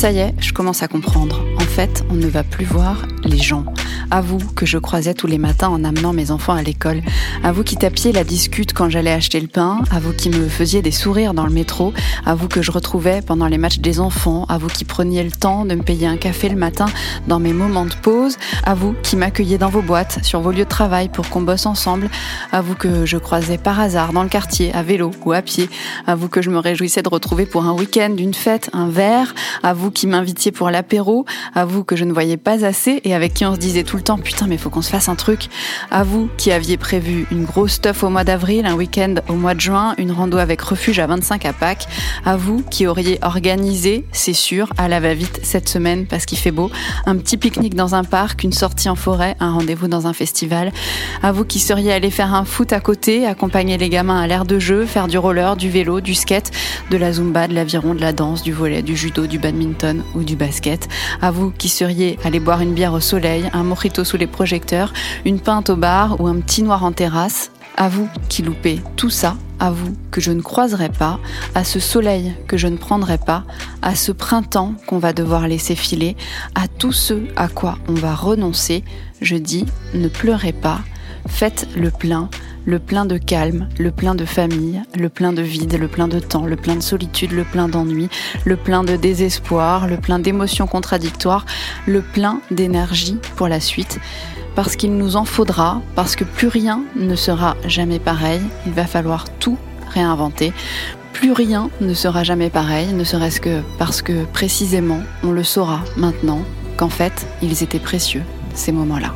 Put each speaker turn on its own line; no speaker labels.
Ça y est, je commence à comprendre. En fait, on ne va plus voir les gens. À vous que je croisais tous les matins en amenant mes enfants à l'école. À vous qui tapiez la discute quand j'allais acheter le pain. À vous qui me faisiez des sourires dans le métro. À vous que je retrouvais pendant les matchs des enfants. À vous qui preniez le temps de me payer un café le matin dans mes moments de pause. À vous qui m'accueillez dans vos boîtes, sur vos lieux de travail pour qu'on bosse ensemble. À vous que je croisais par hasard dans le quartier, à vélo ou à pied. À vous que je me réjouissais de retrouver pour un week-end, une fête, un verre. À vous qui m'invitiez pour l'apéro. À vous que je ne voyais pas assez et avec qui on se disait tout le temps putain mais faut qu'on se fasse un truc. À vous qui aviez prévu une grosse stuff au mois d'avril, un week-end au mois de juin, une rando avec refuge à 25 à Pâques. À vous qui auriez organisé, c'est sûr, à la va-vite cette semaine parce qu'il fait beau, un petit pique-nique dans un parc, une sortie en forêt, un rendez-vous dans un festival. À vous qui seriez allé faire un foot à côté, accompagner les gamins à l'air de jeu, faire du roller, du vélo, du skate, de la zumba, de l'aviron, de la danse, du volet, du judo, du badminton ou du basket. À vous qui seriez allé boire une bière au soleil, un mojito sous les projecteurs, une pinte au bar ou un petit noir en terrasse. À vous qui loupez tout ça, à vous que je ne croiserai pas, à ce soleil que je ne prendrai pas, à ce printemps qu'on va devoir laisser filer, à tout ce à quoi on va renoncer, je dis ne pleurez pas, faites le plein, le plein de calme, le plein de famille, le plein de vide, le plein de temps, le plein de solitude, le plein d'ennui, le plein de désespoir, le plein d'émotions contradictoires, le plein d'énergie pour la suite. Parce qu'il nous en faudra, parce que plus rien ne sera jamais pareil, il va falloir tout réinventer. Plus rien ne sera jamais pareil, ne serait-ce que parce que précisément on le saura maintenant qu'en fait ils étaient précieux, ces moments-là.